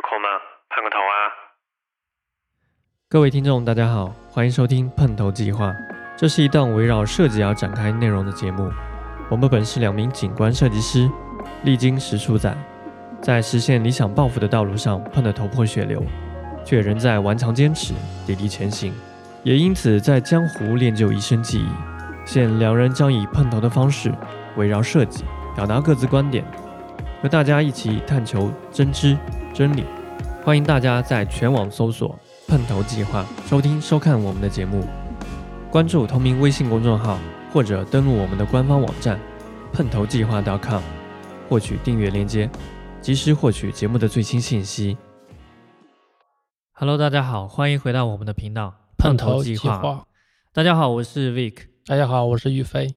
有空吗？碰个头啊！各位听众，大家好，欢迎收听碰头计划。这是一档围绕设计而展开内容的节目。我们本是两名景观设计师，历经十数载，在实现理想抱负的道路上碰得头破血流，却仍在顽强坚持，砥砺前行。也因此，在江湖练就一身技艺。现两人将以碰头的方式，围绕设计表达各自观点，和大家一起探求真知真理。欢迎大家在全网搜索“碰头计划”，收听收看我们的节目，关注同名微信公众号，或者登录我们的官方网站“碰头计划 .com”，获取订阅链接，及时获取节目的最新信息。Hello，大家好，欢迎回到我们的频道“碰头计划”。大家好，我是 Vic。大家好，我是宇飞。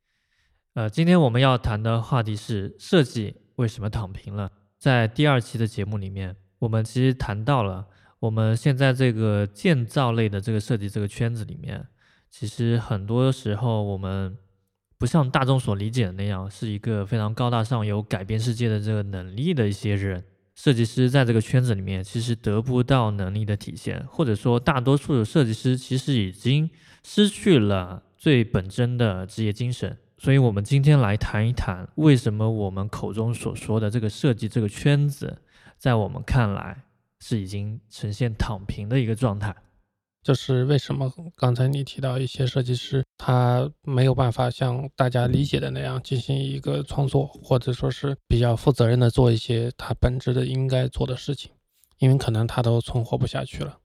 呃，今天我们要谈的话题是设计为什么躺平了。在第二期的节目里面，我们其实谈到了我们现在这个建造类的这个设计这个圈子里面，其实很多时候我们不像大众所理解的那样，是一个非常高大上、有改变世界的这个能力的一些人。设计师在这个圈子里面，其实得不到能力的体现，或者说大多数的设计师其实已经失去了。最本真的职业精神，所以我们今天来谈一谈，为什么我们口中所说的这个设计这个圈子，在我们看来是已经呈现躺平的一个状态。就是为什么刚才你提到一些设计师，他没有办法像大家理解的那样进行一个创作，或者说是比较负责任的做一些他本职的应该做的事情，因为可能他都存活不下去了。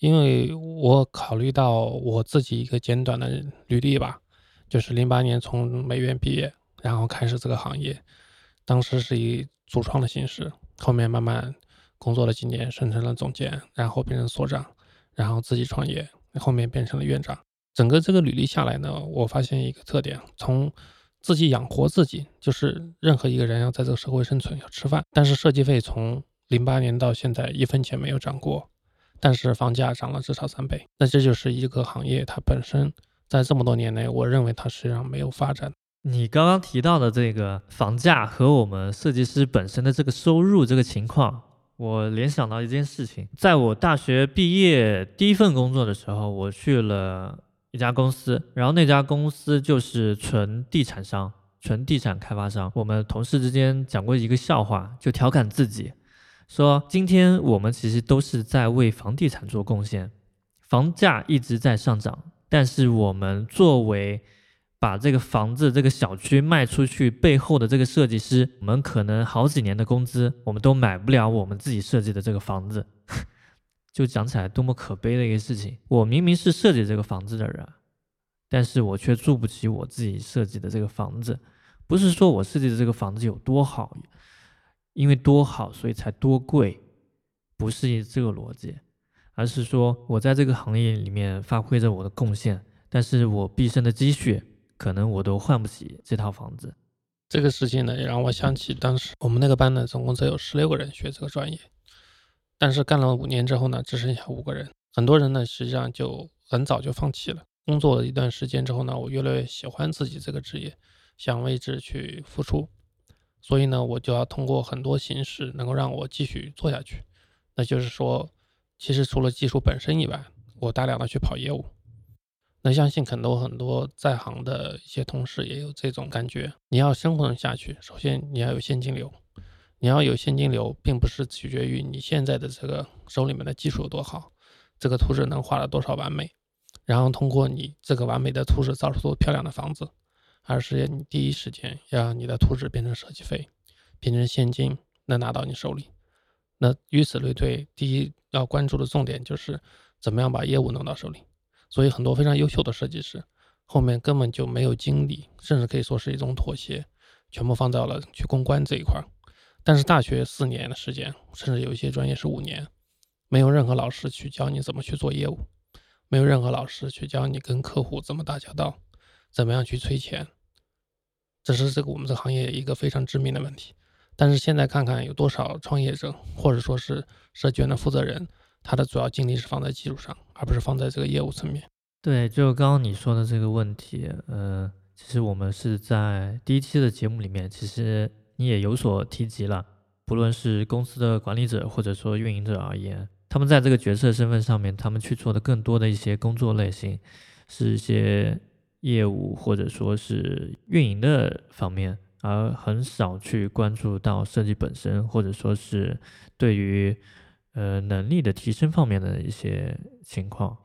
因为我考虑到我自己一个简短的履历吧，就是零八年从美院毕业，然后开始这个行业，当时是以主创的形式，后面慢慢工作了几年，升成了总监，然后变成所长，然后自己创业，后面变成了院长。整个这个履历下来呢，我发现一个特点：从自己养活自己，就是任何一个人要在这个社会生存要吃饭，但是设计费从零八年到现在一分钱没有涨过。但是房价涨了至少三倍，那这就是一个行业，它本身在这么多年内，我认为它实际上没有发展。你刚刚提到的这个房价和我们设计师本身的这个收入这个情况，我联想到一件事情，在我大学毕业第一份工作的时候，我去了一家公司，然后那家公司就是纯地产商，纯地产开发商。我们同事之间讲过一个笑话，就调侃自己。说今天我们其实都是在为房地产做贡献，房价一直在上涨，但是我们作为把这个房子、这个小区卖出去背后的这个设计师，我们可能好几年的工资，我们都买不了我们自己设计的这个房子，就讲起来多么可悲的一个事情。我明明是设计这个房子的人，但是我却住不起我自己设计的这个房子，不是说我设计的这个房子有多好。因为多好，所以才多贵，不是这个逻辑，而是说我在这个行业里面发挥着我的贡献，但是我毕生的积蓄，可能我都换不起这套房子。这个事情呢，也让我想起当时我们那个班呢，总共只有十六个人学这个专业，但是干了五年之后呢，只剩下五个人。很多人呢，实际上就很早就放弃了。工作了一段时间之后呢，我越来越喜欢自己这个职业，想为之去付出。所以呢，我就要通过很多形式能够让我继续做下去。那就是说，其实除了技术本身以外，我大量的去跑业务。那相信很多很多在行的一些同事也有这种感觉。你要生存下去，首先你要有现金流。你要有现金流，并不是取决于你现在的这个手里面的技术有多好，这个图纸能画的多少完美，然后通过你这个完美的图纸造出多漂亮的房子。而是你第一时间要让你的图纸变成设计费，变成现金能拿到你手里。那与此类推，第一要关注的重点就是怎么样把业务弄到手里。所以很多非常优秀的设计师后面根本就没有精力，甚至可以说是一种妥协，全部放到了去公关这一块。但是大学四年的时间，甚至有一些专业是五年，没有任何老师去教你怎么去做业务，没有任何老师去教你跟客户怎么打交道。怎么样去催钱？这是这个我们这个行业一个非常致命的问题。但是现在看看有多少创业者或者说是设计院的负责人，他的主要精力是放在技术上，而不是放在这个业务层面。对，就刚刚你说的这个问题，呃，其实我们是在第一期的节目里面，其实你也有所提及了。不论是公司的管理者或者说运营者而言，他们在这个角色身份上面，他们去做的更多的一些工作类型，是一些业务或者说是运营的方面，而很少去关注到设计本身，或者说是对于呃能力的提升方面的一些情况，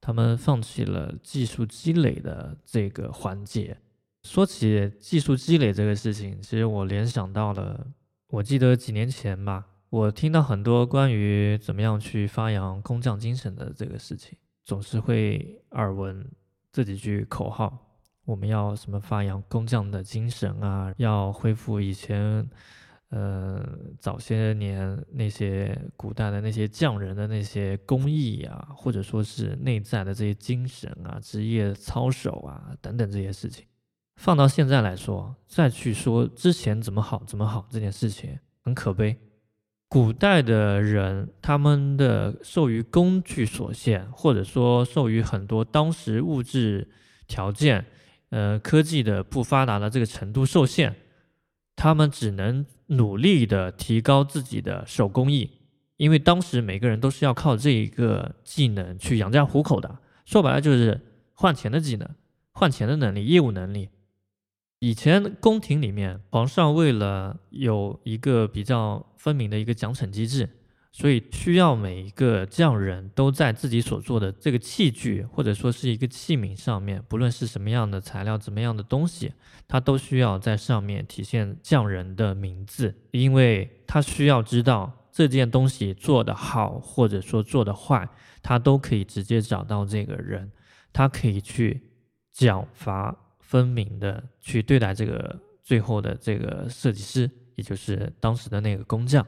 他们放弃了技术积累的这个环节。说起技术积累这个事情，其实我联想到了，我记得几年前吧，我听到很多关于怎么样去发扬工匠精神的这个事情，总是会耳闻这几句口号：我们要什么发扬工匠的精神啊，要恢复以前，呃，早些年那些古代的那些匠人的那些工艺啊，或者说是内在的这些精神啊，职业操守啊等等这些事情。放到现在来说，再去说之前怎么好怎么好这件事情很可悲。古代的人，他们的受于工具所限，或者说受于很多当时物质条件、呃科技的不发达的这个程度受限，他们只能努力的提高自己的手工艺，因为当时每个人都是要靠这一个技能去养家糊口的。说白了就是换钱的技能、换钱的能力、业务能力。以前宫廷里面，皇上为了有一个比较分明的一个奖惩机制，所以需要每一个匠人都在自己所做的这个器具或者说是一个器皿上面，不论是什么样的材料、怎么样的东西，他都需要在上面体现匠人的名字，因为他需要知道这件东西做得好或者说做得坏，他都可以直接找到这个人，他可以去奖罚。分明的去对待这个最后的这个设计师，也就是当时的那个工匠。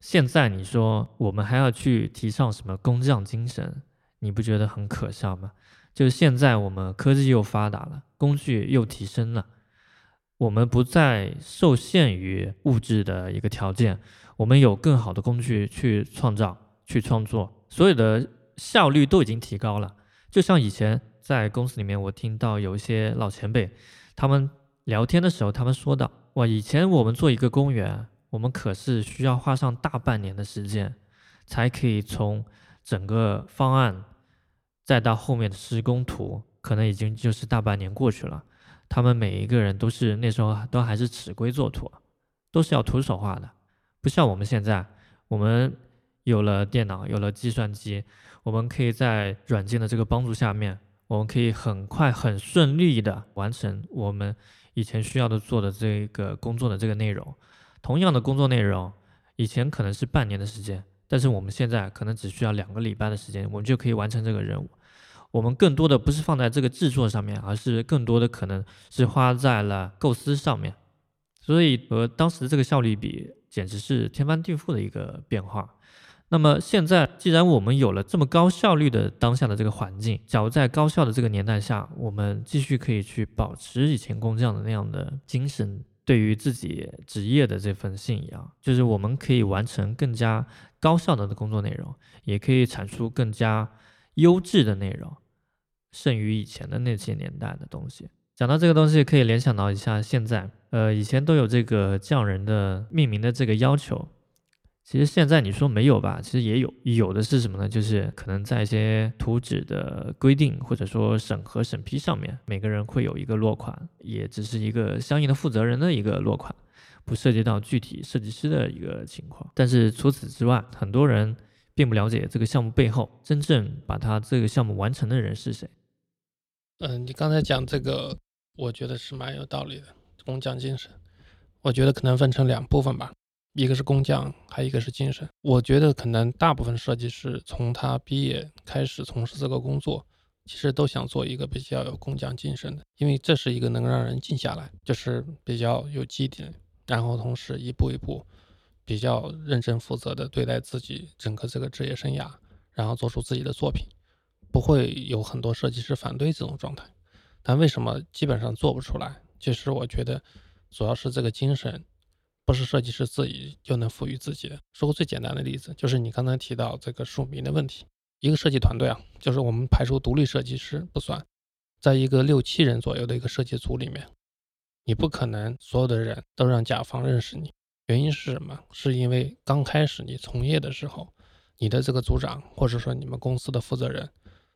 现在你说我们还要去提倡什么工匠精神，你不觉得很可笑吗？就是现在我们科技又发达了，工具又提升了，我们不再受限于物质的一个条件，我们有更好的工具去创造、去创作，所有的效率都已经提高了。就像以前。在公司里面，我听到有一些老前辈，他们聊天的时候，他们说到：哇，以前我们做一个公园，我们可是需要花上大半年的时间，才可以从整个方案，再到后面的施工图，可能已经就是大半年过去了。他们每一个人都是那时候都还是尺规作图，都是要徒手画的，不像我们现在，我们有了电脑，有了计算机，我们可以在软件的这个帮助下面。我们可以很快、很顺利的完成我们以前需要的做的这个工作的这个内容。同样的工作内容，以前可能是半年的时间，但是我们现在可能只需要两个礼拜的时间，我们就可以完成这个任务。我们更多的不是放在这个制作上面，而是更多的可能是花在了构思上面。所以和当时这个效率比，简直是天翻地覆的一个变化。那么现在，既然我们有了这么高效率的当下的这个环境，假如在高效的这个年代下，我们继续可以去保持以前工匠的那样的精神，对于自己职业的这份信仰，就是我们可以完成更加高效的工作内容，也可以产出更加优质的内容，胜于以前的那些年代的东西。讲到这个东西，可以联想到一下现在，呃，以前都有这个匠人的命名的这个要求。其实现在你说没有吧？其实也有，有的是什么呢？就是可能在一些图纸的规定或者说审核审批上面，每个人会有一个落款，也只是一个相应的负责人的一个落款，不涉及到具体设计师的一个情况。但是除此之外，很多人并不了解这个项目背后真正把他这个项目完成的人是谁。嗯，你刚才讲这个，我觉得是蛮有道理的，工匠精神，我觉得可能分成两部分吧。一个是工匠，还一个是精神。我觉得可能大部分设计师从他毕业开始从事这个工作，其实都想做一个比较有工匠精神的，因为这是一个能让人静下来，就是比较有基底，然后同时一步一步比较认真负责的对待自己整个这个职业生涯，然后做出自己的作品，不会有很多设计师反对这种状态。但为什么基本上做不出来？其实我觉得主要是这个精神。不是设计师自己就能赋予自己的。说个最简单的例子，就是你刚才提到这个署名的问题。一个设计团队啊，就是我们排除独立设计师不算，在一个六七人左右的一个设计组里面，你不可能所有的人都让甲方认识你，原因是什么？是因为刚开始你从业的时候，你的这个组长或者说你们公司的负责人，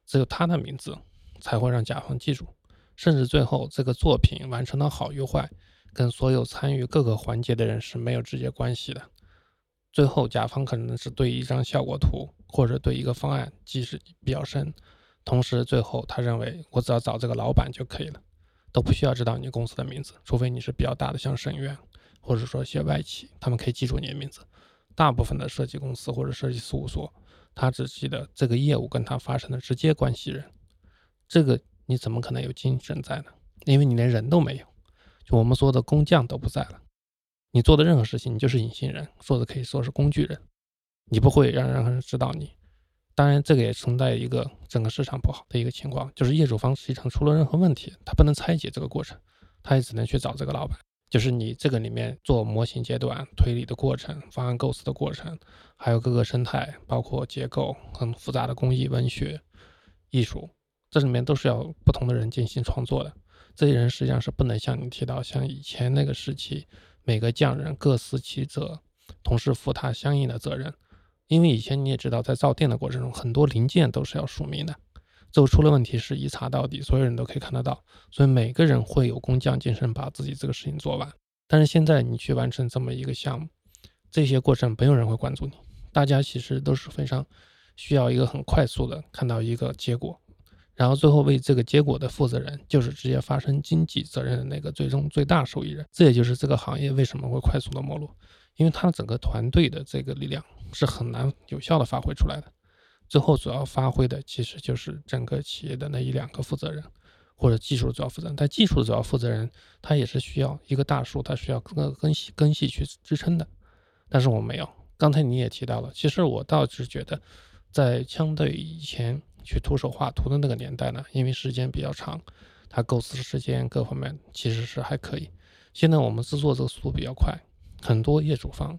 只有他的名字才会让甲方记住，甚至最后这个作品完成的好与坏，跟所有参与各个环节的人是没有直接关系的。最后甲方可能是对一张效果图或者对一个方案记事比较深，同时最后他认为我只要找这个老板就可以了，都不需要知道你公司的名字，除非你是比较大的像沈院。或者说一些外企，他们可以记住你的名字。大部分的设计公司或者设计事务所，他只记得这个业务跟他发生的直接关系人。这个你怎么可能有精神在呢？因为你连人都没有，就我们说的工匠都不在了。你做的任何事情，你就是隐形人，或者可以说是工具人。你不会让任何人知道你。当然，这个也存在一个整个市场不好的一个情况，就是业主方实际上出了任何问题，他不能拆解这个过程，他也只能去找这个老板。就是你这个里面做模型阶段、推理的过程、方案构思的过程，还有各个生态，包括结构很复杂的工艺、文学、艺术，这里面都是要不同的人进行创作的。这些人实际上是不能像你提到像以前那个时期，每个匠人各司其责，同时负他相应的责任。因为以前你也知道，在造店的过程中，很多零件都是要署名的。最后出了问题是一查到底，所有人都可以看得到，所以每个人会有工匠精神，把自己这个事情做完。但是现在你去完成这么一个项目，这些过程没有人会关注你，大家其实都是非常需要一个很快速的看到一个结果，然后最后为这个结果的负责人就是直接发生经济责任的那个最终最大受益人。这也就是这个行业为什么会快速的没落，因为他整个团队的这个力量是很难有效的发挥出来的。最后主要发挥的其实就是整个企业的那一两个负责人，或者技术的主要负责人。但技术的主要负责人他也是需要一个大树，他需要各个根系根系去支撑的。但是我没有。刚才你也提到了，其实我倒是觉得，在相对以前去徒手画图的那个年代呢，因为时间比较长，它构思时间各方面其实是还可以。现在我们制作这个速度比较快，很多业主方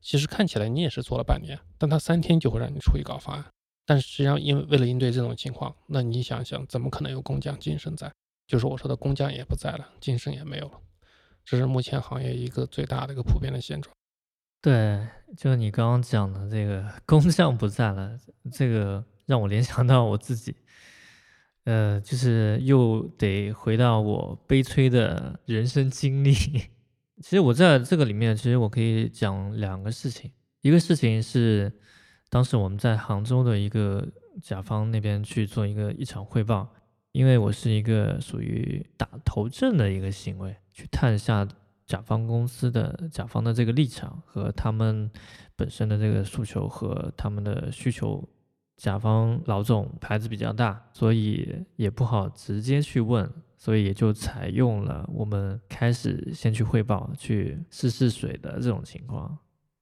其实看起来你也是做了半年，但他三天就会让你出一稿方案。但实际上，因为为了应对这种情况，那你想想，怎么可能有工匠精神在？就是我说的工匠也不在了，精神也没有了，这是目前行业一个最大的一个普遍的现状。对，就你刚刚讲的这个工匠不在了，这个让我联想到我自己，呃，就是又得回到我悲催的人生经历。其实我在这个里面，其实我可以讲两个事情，一个事情是。当时我们在杭州的一个甲方那边去做一个一场汇报，因为我是一个属于打头阵的一个行为，去探一下甲方公司的甲方的这个立场和他们本身的这个诉求和他们的需求。甲方老总牌子比较大，所以也不好直接去问，所以也就采用了我们开始先去汇报、去试试水的这种情况，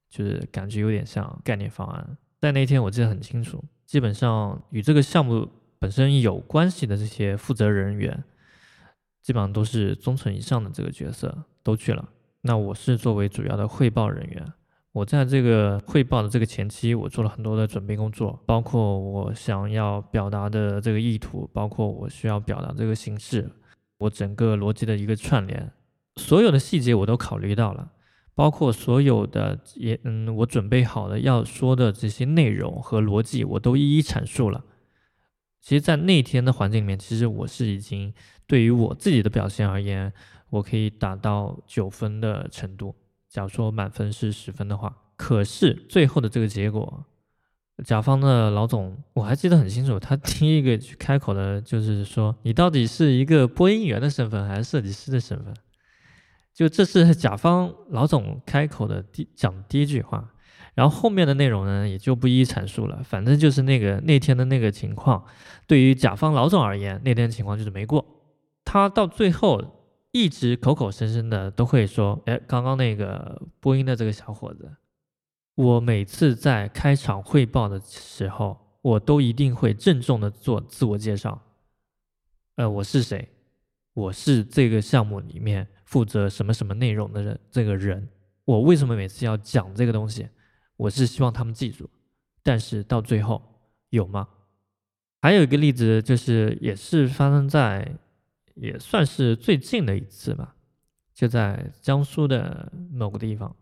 就是感觉有点像概念方案。在那天我记得很清楚，基本上与这个项目本身有关系的这些负责人员，基本上都是中层以上的这个角色都去了。那我是作为主要的汇报人员，我在这个汇报的这个前期，我做了很多的准备工作，包括我想要表达的这个意图，包括我需要表达这个形式，我整个逻辑的一个串联，所有的细节我都考虑到了。包括所有的也嗯，我准备好的要说的这些内容和逻辑，我都一一阐述了。其实，在那天的环境里面，其实我是已经对于我自己的表现而言，我可以达到九分的程度。假如说满分是十分的话，可是最后的这个结果，甲方的老总我还记得很清楚，他第一个去开口的就是说：“你到底是一个播音员的身份，还是设计师的身份？”就这是甲方老总开口的第讲第一句话，然后后面的内容呢也就不一一阐述了。反正就是那个那天的那个情况，对于甲方老总而言，那天情况就是没过。他到最后一直口口声声的都会说：“哎，刚刚那个播音的这个小伙子，我每次在开场汇报的时候，我都一定会郑重的做自我介绍。呃，我是谁？我是这个项目里面。”负责什么什么内容的人，这个人，我为什么每次要讲这个东西？我是希望他们记住，但是到最后有吗？还有一个例子，就是也是发生在，也算是最近的一次吧，就在江苏的某个地方，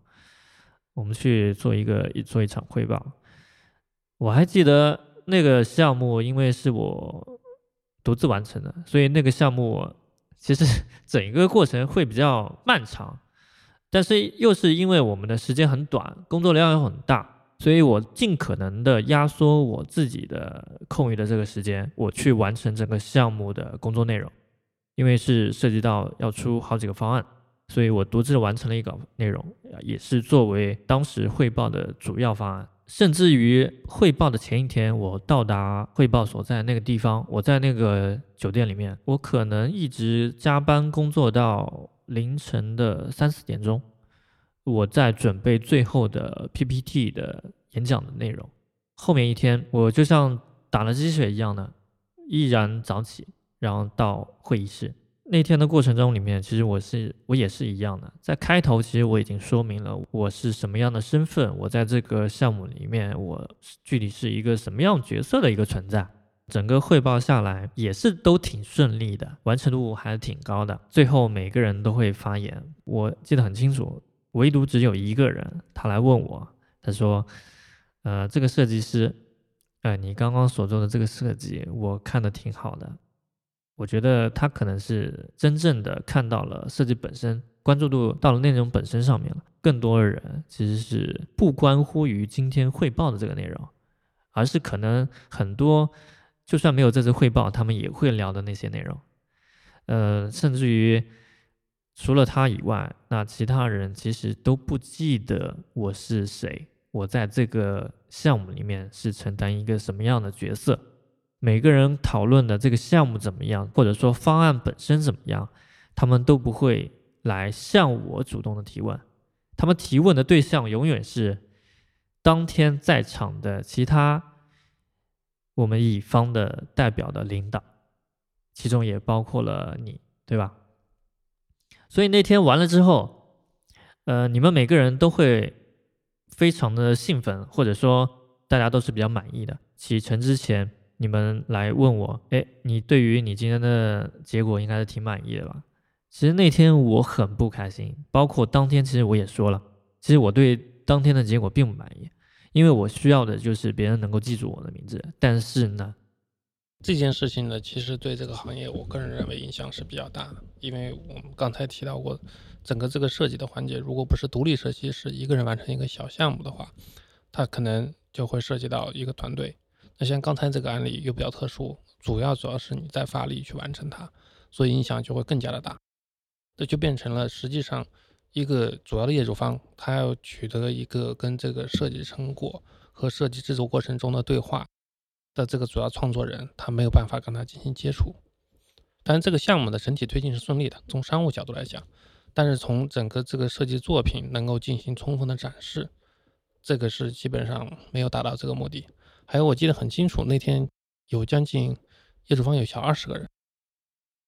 我们去做一个做一场汇报。我还记得那个项目，因为是我独自完成的，所以那个项目其实 整一个过程会比较漫长。但是又是因为我们的时间很短，工作量又很大，所以我尽可能的压缩我自己的空余的这个时间，我去完成整个项目的工作内容。因为是涉及到要出好几个方案，所以我独自完成了一稿内容，也是作为当时汇报的主要方案。甚至于汇报的前一天，我到达汇报所在那个地方，我在那个酒店里面，我可能一直加班工作到凌晨的三四点钟，我在准备最后的 PPT 的演讲的内容。后面一天，我就像打了鸡血一样的，毅然早起。然后到会议室那天的过程中里面，其实我是我也是一样的。在开头，其实我已经说明了我是什么样的身份，我在这个项目里面，我具体是一个什么样角色的一个存在。整个汇报下来也是都挺顺利的，完成度还是挺高的。最后每个人都会发言，我记得很清楚，唯独只有一个人他来问我，他说：“呃，这个设计师，呃，你刚刚所做的这个设计，我看的挺好的。”我觉得他可能是真正的看到了设计本身，关注度到了内容本身上面了。更多的人其实是不关乎于今天汇报的这个内容，而是可能很多就算没有这次汇报，他们也会聊的那些内容。呃，甚至于除了他以外，那其他人其实都不记得我是谁，我在这个项目里面是承担一个什么样的角色。每个人讨论的这个项目怎么样，或者说方案本身怎么样，他们都不会来向我主动的提问，他们提问的对象永远是当天在场的其他我们乙方的代表的领导，其中也包括了你，对吧？所以那天完了之后，呃，你们每个人都会非常的兴奋，或者说大家都是比较满意的。启程之前。你们来问我，哎，你对于你今天的结果应该是挺满意的吧？其实那天我很不开心，包括当天，其实我也说了，其实我对当天的结果并不满意，因为我需要的就是别人能够记住我的名字。但是呢，这件事情呢，其实对这个行业，我个人认为影响是比较大的，因为我们刚才提到过，整个这个设计的环节，如果不是独立设计师一个人完成一个小项目的话，他可能就会涉及到一个团队。那像刚才这个案例又比较特殊，主要主要是你在发力去完成它，所以影响就会更加的大。这就变成了实际上一个主要的业主方，他要取得一个跟这个设计成果和设计制作过程中的对话的这个主要创作人，他没有办法跟他进行接触。但是这个项目的整体推进是顺利的，从商务角度来讲，但是从整个这个设计作品能够进行充分的展示，这个是基本上没有达到这个目的。还有，我记得很清楚，那天有将近业主方有小二十个人，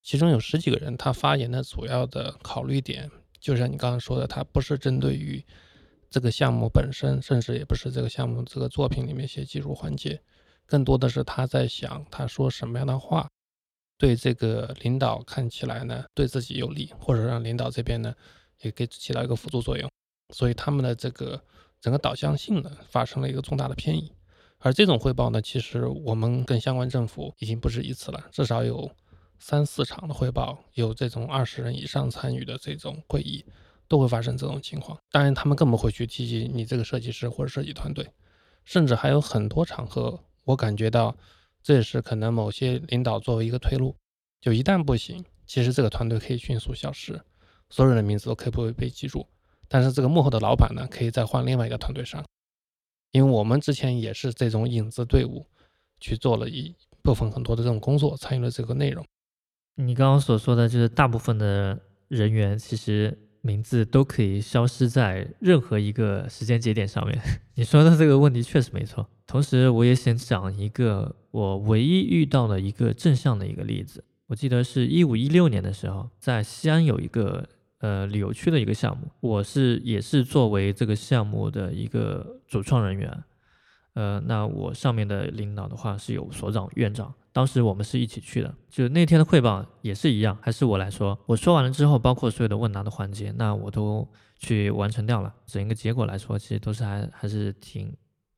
其中有十几个人，他发言的主要的考虑点，就像你刚刚说的，他不是针对于这个项目本身，甚至也不是这个项目这个作品里面一些技术环节，更多的是他在想，他说什么样的话，对这个领导看起来呢，对自己有利，或者让领导这边呢，也给起到一个辅助作用，所以他们的这个整个导向性呢，发生了一个重大的偏移。而这种汇报呢，其实我们跟相关政府已经不止一次了，至少有三四场的汇报，有这种二十人以上参与的这种会议，都会发生这种情况。当然，他们更不会去提及你这个设计师或者设计团队，甚至还有很多场合，我感觉到这也是可能某些领导作为一个退路，就一旦不行，其实这个团队可以迅速消失，所有人的名字都可以不会被记住，但是这个幕后的老板呢，可以再换另外一个团队上。因为我们之前也是这种影子队伍，去做了一部分很多的这种工作，参与了这个内容。你刚刚所说的就是大部分的人员，其实名字都可以消失在任何一个时间节点上面。你说的这个问题确实没错。同时，我也想讲一个我唯一遇到的一个正向的一个例子。我记得是一五一六年的时候，在西安有一个。呃，旅游区的一个项目，我是也是作为这个项目的一个主创人员。呃，那我上面的领导的话是有所长、院长，当时我们是一起去的，就那天的汇报也是一样，还是我来说。我说完了之后，包括所有的问答的环节，那我都去完成掉了。整个结果来说，其实都是还还是挺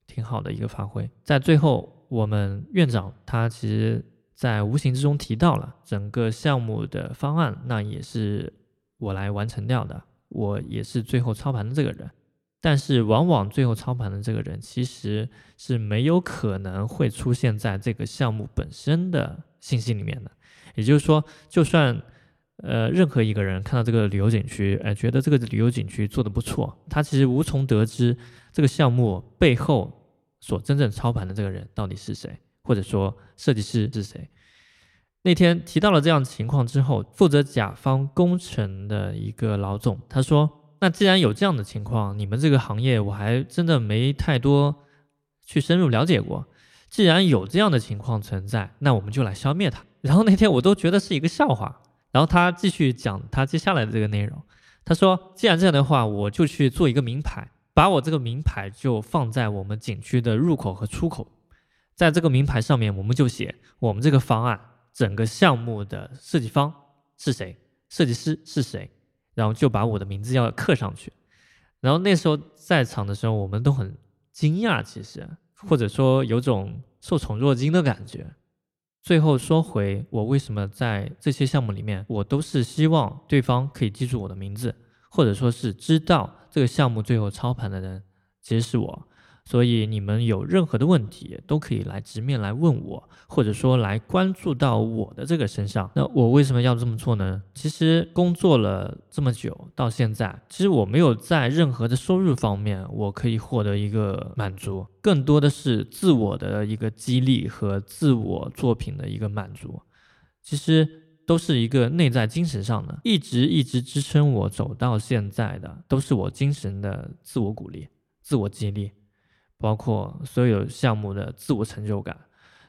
挺好的一个发挥。在最后，我们院长他其实在无形之中提到了整个项目的方案，那也是我来完成掉的，我也是最后操盘的这个人。但是，往往最后操盘的这个人其实是没有可能会出现在这个项目本身的信息里面的。也就是说，就算呃任何一个人看到这个旅游景区，哎，觉得这个旅游景区做的不错，他其实无从得知这个项目背后所真正操盘的这个人到底是谁，或者说设计师是谁。那天提到了这样情况之后，负责甲方工程的一个老总他说。那既然有这样的情况，你们这个行业我还真的没太多去深入了解过。既然有这样的情况存在，那我们就来消灭它。然后那天我都觉得是一个笑话。然后他继续讲他接下来的这个内容，他说：“既然这样的话，我就去做一个名牌，把我这个名牌就放在我们景区的入口和出口，在这个名牌上面，我们就写我们这个方案整个项目的设计方是谁，设计师是谁。”然后就把我的名字要刻上去，然后那时候在场的时候，我们都很惊讶，其实或者说有种受宠若惊的感觉。最后说回我为什么在这些项目里面，我都是希望对方可以记住我的名字，或者说是知道这个项目最后操盘的人其实是我。所以你们有任何的问题，都可以来直面来问我，或者说来关注到我的这个身上。那我为什么要这么做呢？其实工作了这么久，到现在，其实我没有在任何的收入方面，我可以获得一个满足，更多的是自我的一个激励和自我作品的一个满足。其实都是一个内在精神上的，一直一直支撑我走到现在的，都是我精神的自我鼓励、自我激励。包括所有项目的自我成就感，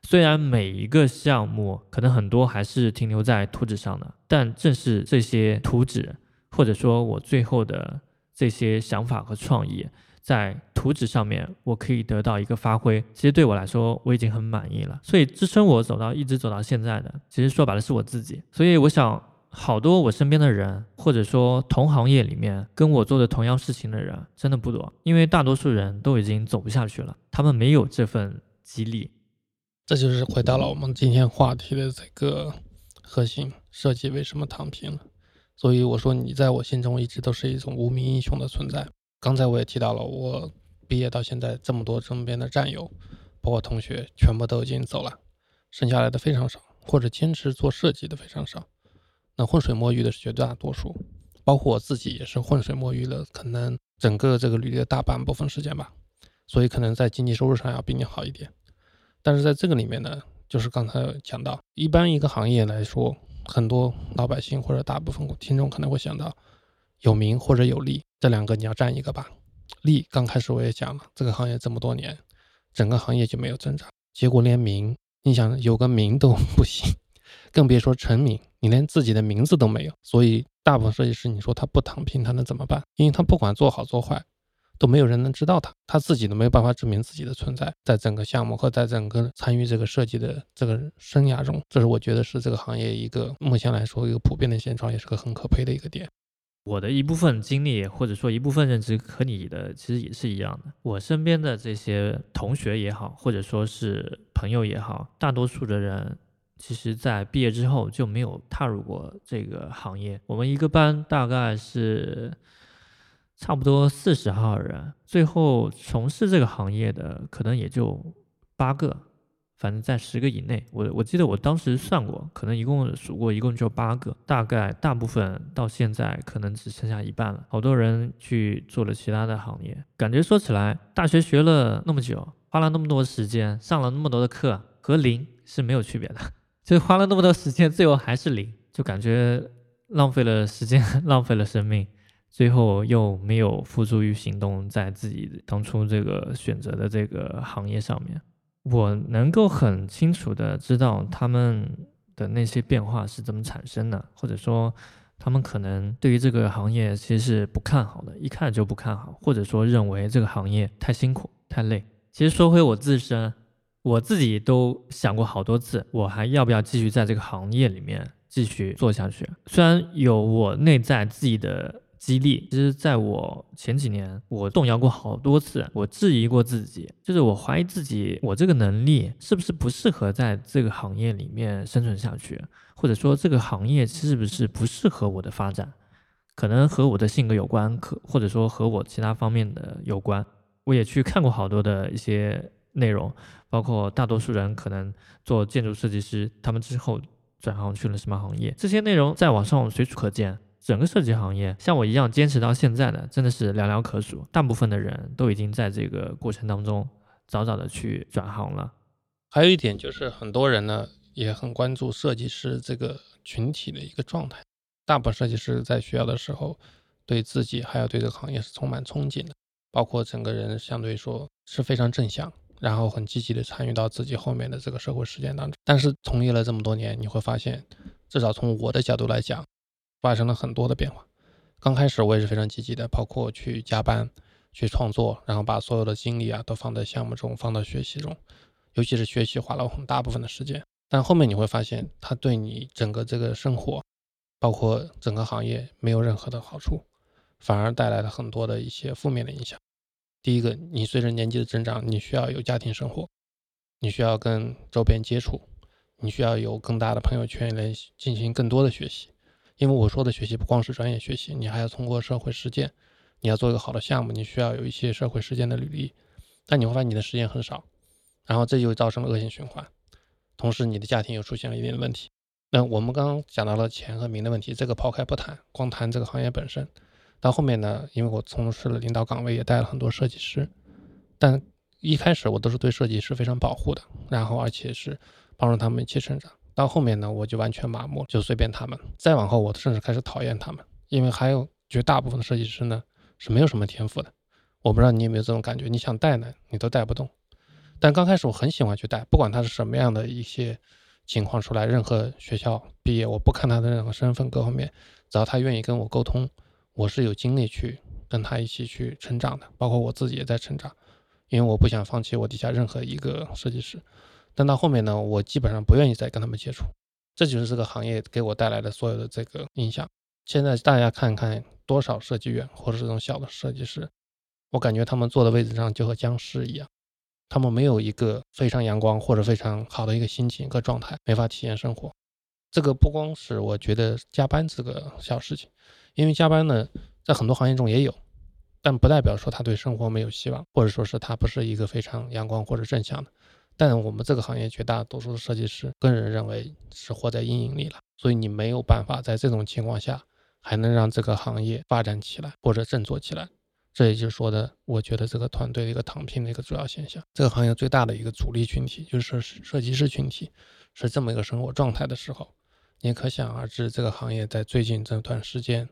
虽然每一个项目可能很多还是停留在图纸上的，但正是这些图纸，或者说我最后的这些想法和创意，在图纸上面我可以得到一个发挥。其实对我来说，我已经很满意了。所以支撑我走到一直走到现在的，其实说白了是我自己。所以我想。好多我身边的人，或者说同行业里面跟我做的同样事情的人，真的不多，因为大多数人都已经走不下去了，他们没有这份激励。这就是回到了我们今天话题的这个核心：设计为什么躺平了？所以我说，你在我心中一直都是一种无名英雄的存在。刚才我也提到了，我毕业到现在这么多身边的战友，包括同学，全部都已经走了，剩下来的非常少，或者坚持做设计的非常少。那浑水摸鱼的是绝大多数，包括我自己也是浑水摸鱼了，可能整个这个履历的大半部分时间吧，所以可能在经济收入上要比你好一点。但是在这个里面呢，就是刚才讲到，一般一个行业来说，很多老百姓或者大部分听众可能会想到有名或者有利，这两个你要占一个吧。利刚开始我也讲了，这个行业这么多年，整个行业就没有增长，结果连名，你想有个名都不行。更别说成名，你连自己的名字都没有。所以，大部分设计师，你说他不躺平，他能怎么办？因为他不管做好做坏，都没有人能知道他，他自己都没有办法证明自己的存在，在整个项目和在整个参与这个设计的这个生涯中，这是我觉得是这个行业一个目前来说一个普遍的现状，也是个很可悲的一个点。我的一部分经历或者说一部分认知和你的其实也是一样的。我身边的这些同学也好，或者说是朋友也好，大多数的人。其实，在毕业之后就没有踏入过这个行业。我们一个班大概是差不多四十号人，最后从事这个行业的可能也就八个，反正在十个以内。我我记得我当时算过，可能一共数过，一共就八个。大概大部分到现在可能只剩下一半了，好多人去做了其他的行业。感觉说起来，大学学了那么久，花了那么多时间，上了那么多的课，和零是没有区别的。就花了那么多时间，最后还是零，就感觉浪费了时间，浪费了生命，最后又没有付诸于行动，在自己当初这个选择的这个行业上面。我能够很清楚的知道他们的那些变化是怎么产生的，或者说他们可能对于这个行业其实是不看好的，一看就不看好，或者说认为这个行业太辛苦、太累。其实说回我自身，我自己都想过好多次，我还要不要继续在这个行业里面继续做下去？虽然有我内在自己的激励，其实在我前几年，我动摇过好多次，我质疑过自己，就是我怀疑自己，我这个能力是不是不适合在这个行业里面生存下去，或者说这个行业是不是不适合我的发展？可能和我的性格有关，可或者说和我其他方面的有关。我也去看过好多的一些内容，包括大多数人可能做建筑设计师，他们之后转行去了什么行业，这些内容在网上随处可见。整个设计行业，像我一样坚持到现在的，真的是寥寥可数。大部分的人都已经在这个过程当中早早的去转行了。还有一点就是，很多人呢也很关注设计师这个群体的一个状态。大部分设计师在学校的时候，对自己还有对这个行业是充满憧憬的。包括整个人相对说是非常正向，然后很积极的参与到自己后面的这个社会实践当中。但是从业了这么多年，你会发现，至少从我的角度来讲，发生了很多的变化。刚开始我也是非常积极的，包括去加班、去创作，然后把所有的精力啊都放在项目中，放到学习中，尤其是学习花了很大部分的时间。但后面你会发现，它对你整个这个生活，包括整个行业没有任何的好处。反而带来了很多的一些负面的影响。第一个，你随着年纪的增长，你需要有家庭生活，你需要跟周边接触，你需要有更大的朋友圈来进行更多的学习。因为我说的学习不光是专业学习，你还要通过社会实践。你要做一个好的项目，你需要有一些社会实践的履历。但你会发现你的时间很少，然后这就造成了恶性循环。同时，你的家庭又出现了一定的问题。那我们刚刚讲到了钱和名的问题，这个抛开不谈，光谈这个行业本身。到后面呢，因为我从事了领导岗位，也带了很多设计师，但一开始我都是对设计师非常保护的，然后而且是帮助他们一起成长。到后面呢，我就完全麻木，就随便他们。再往后，我甚至开始讨厌他们，因为还有绝大部分的设计师呢是没有什么天赋的。我不知道你有没有这种感觉，你想带呢，你都带不动。但刚开始我很喜欢去带，不管他是什么样的一些情况出来，任何学校毕业，我不看他的任何身份各方面，只要他愿意跟我沟通。我是有精力去跟他一起去成长的，包括我自己也在成长，因为我不想放弃我底下任何一个设计师。但到后面呢，我基本上不愿意再跟他们接触，这就是这个行业给我带来的所有的这个影响。现在大家看看多少设计院或者这种小的设计师，我感觉他们坐的位置上就和僵尸一样，他们没有一个非常阳光或者非常好的一个心情和状态，没法体验生活。这个不光是我觉得加班这个小事情。因为加班呢，在很多行业中也有，但不代表说他对生活没有希望，或者说是他不是一个非常阳光或者正向的。但我们这个行业绝大多数的设计师，个人认为是活在阴影里了，所以你没有办法在这种情况下还能让这个行业发展起来或者振作起来。这也就是说的，我觉得这个团队的一个躺平的一个主要现象。这个行业最大的一个主力群体就是设计师群体，是这么一个生活状态的时候，你可想而知，这个行业在最近这段时间。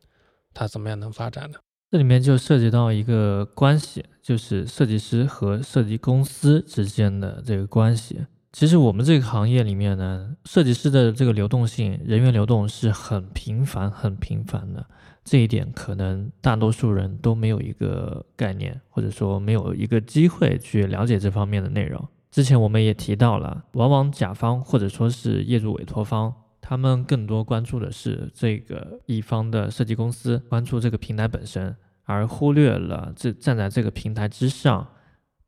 它怎么样能发展呢？这里面就涉及到一个关系，就是设计师和设计公司之间的这个关系。其实我们这个行业里面呢，设计师的这个流动性、人员流动是很频繁、很频繁的。这一点可能大多数人都没有一个概念，或者说没有一个机会去了解这方面的内容。之前我们也提到了，往往甲方或者说是业主委托方。他们更多关注的是这个一方的设计公司，关注这个平台本身，而忽略了这站在这个平台之上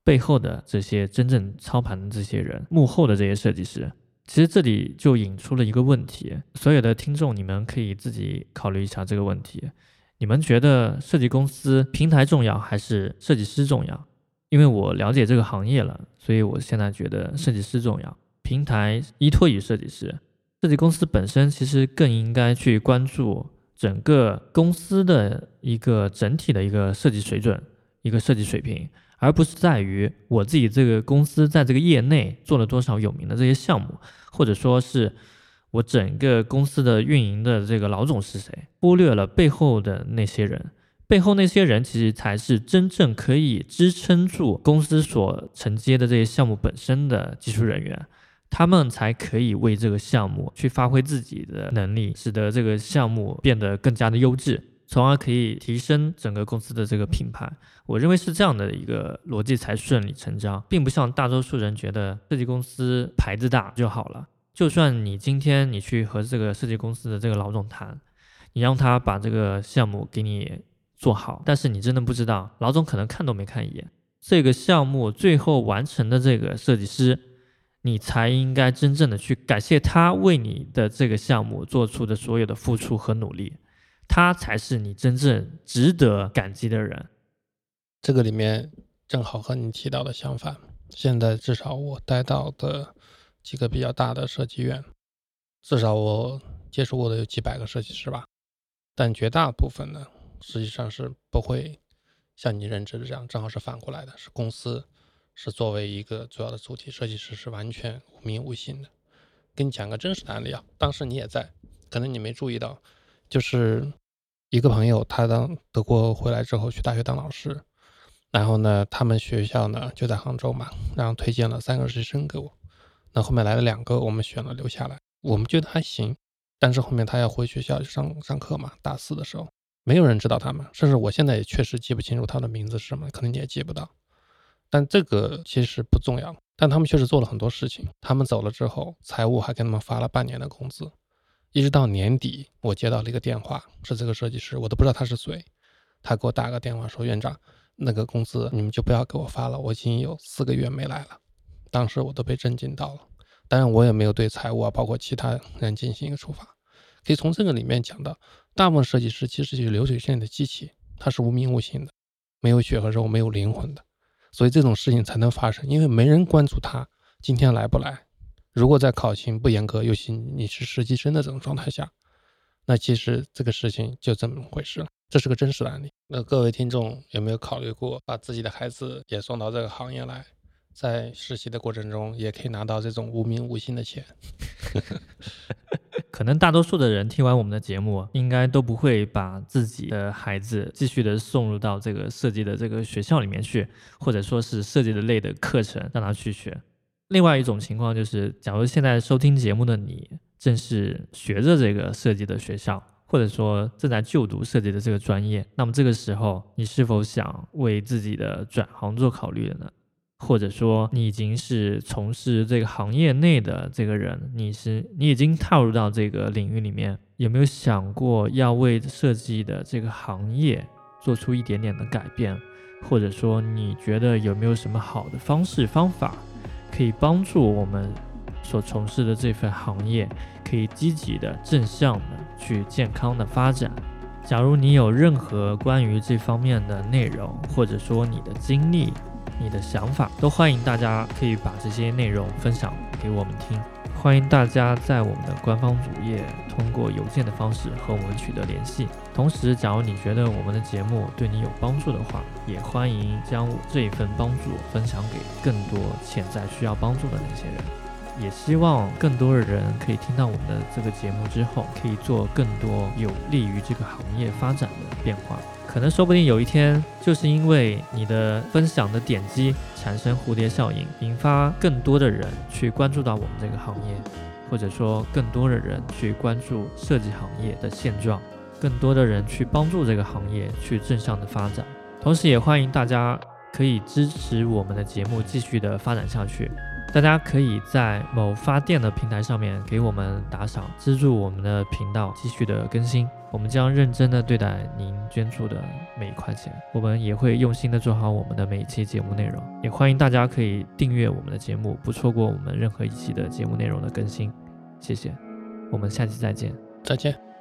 背后的这些真正操盘的这些人，幕后的这些设计师。其实这里就引出了一个问题，所有的听众，你们可以自己考虑一下这个问题：你们觉得设计公司平台重要还是设计师重要？因为我了解这个行业了，所以我现在觉得设计师重要，平台依托于设计师。设计公司本身其实更应该去关注整个公司的一个整体的一个设计水准、一个设计水平，而不是在于我自己这个公司在这个业内做了多少有名的这些项目，或者说是我整个公司的运营的这个老总是谁，忽略了背后的那些人，背后那些人其实才是真正可以支撑住公司所承接的这些项目本身的技术人员。他们才可以为这个项目去发挥自己的能力，使得这个项目变得更加的优质。从而可以提升整个公司的这个品牌。我认为是这样的一个逻辑才顺理成章，并不像大多数人觉得设计公司牌子大就好了。就算你今天你去和这个设计公司的这个老总谈，你让他把这个项目给你做好，但是你真的不知道，老总可能看都没看一眼，这个项目最后完成的这个设计师，你才应该真正的去感谢他为你的这个项目做出的所有的付出和努力，他才是你真正值得感激的人。这个里面正好和你提到的相反，现在至少我待到的。几个比较大的设计院，至少我接触过的有几百个设计师吧，但绝大部分呢，实际上是不会像你认知的这样，正好是反过来的，是公司是作为一个主要的主体，设计师是完全无名无姓的。给你讲个真实的案例啊，当时你也在，可能你没注意到，就是一个朋友，他当德国回来之后去大学当老师，然后呢，他们学校呢就在杭州嘛，然后推荐了三个实习生给我。那后面来了两个，我们选了留下来，我们觉得还行。但是后面他要回学校上上课嘛，大四的时候，没有人知道他们，甚至我现在也确实记不清楚他的名字是什么，可能你也记不到。但这个其实不重要，但他们确实做了很多事情。他们走了之后，财务还给他们发了半年的工资，一直到年底，我接到了一个电话，是这个设计师，我都不知道他是谁，他给我打个电话说：“院长，那个工资你们就不要给我发了，我已经有四个月没来了。”当时我都被震惊到了，当然我也没有对财务啊，包括其他人进行一个处罚。可以从这个里面讲到，大部分设计师其实就是流水线的机器，它是无名无姓的，没有血和肉，没有灵魂的，所以这种事情才能发生，因为没人关注他今天来不来。如果在考勤不严格，尤其你是实习生的这种状态下，那其实这个事情就这么回事了。这是个真实的案例。那各位听众有没有考虑过把自己的孩子也送到这个行业来？在实习的过程中，也可以拿到这种无名无姓的钱。可能大多数的人听完我们的节目，应该都不会把自己的孩子继续的送入到这个设计的这个学校里面去，或者说是设计的类的课程让他去学。另外一种情况就是，假如现在收听节目的你正是学着这个设计的学校，或者说正在就读设计的这个专业，那么这个时候你是否想为自己的转行做考虑的呢？或者说你已经是从事这个行业内的这个人，你是你已经踏入到这个领域里面，有没有想过要为设计的这个行业做出一点点的改变？或者说你觉得有没有什么好的方式方法，可以帮助我们所从事的这份行业可以积极的、正向的去健康的发展？假如你有任何关于这方面的内容，或者说你的经历，你的想法都欢迎，大家可以把这些内容分享给我们听。欢迎大家在我们的官方主页通过邮件的方式和我们取得联系。同时，假如你觉得我们的节目对你有帮助的话，也欢迎将这一份帮助分享给更多潜在需要帮助的那些人。也希望更多的人可以听到我们的这个节目之后，可以做更多有利于这个行业发展的变化。可能说不定有一天，就是因为你的分享的点击产生蝴蝶效应，引发更多的人去关注到我们这个行业，或者说更多的人去关注设计行业的现状，更多的人去帮助这个行业去正向的发展。同时，也欢迎大家可以支持我们的节目继续的发展下去。大家可以在某发电的平台上面给我们打赏，资助我们的频道继续的更新。我们将认真的对待您捐助的每一块钱，我们也会用心的做好我们的每一期节目内容。也欢迎大家可以订阅我们的节目，不错过我们任何一期的节目内容的更新。谢谢，我们下期再见，再见。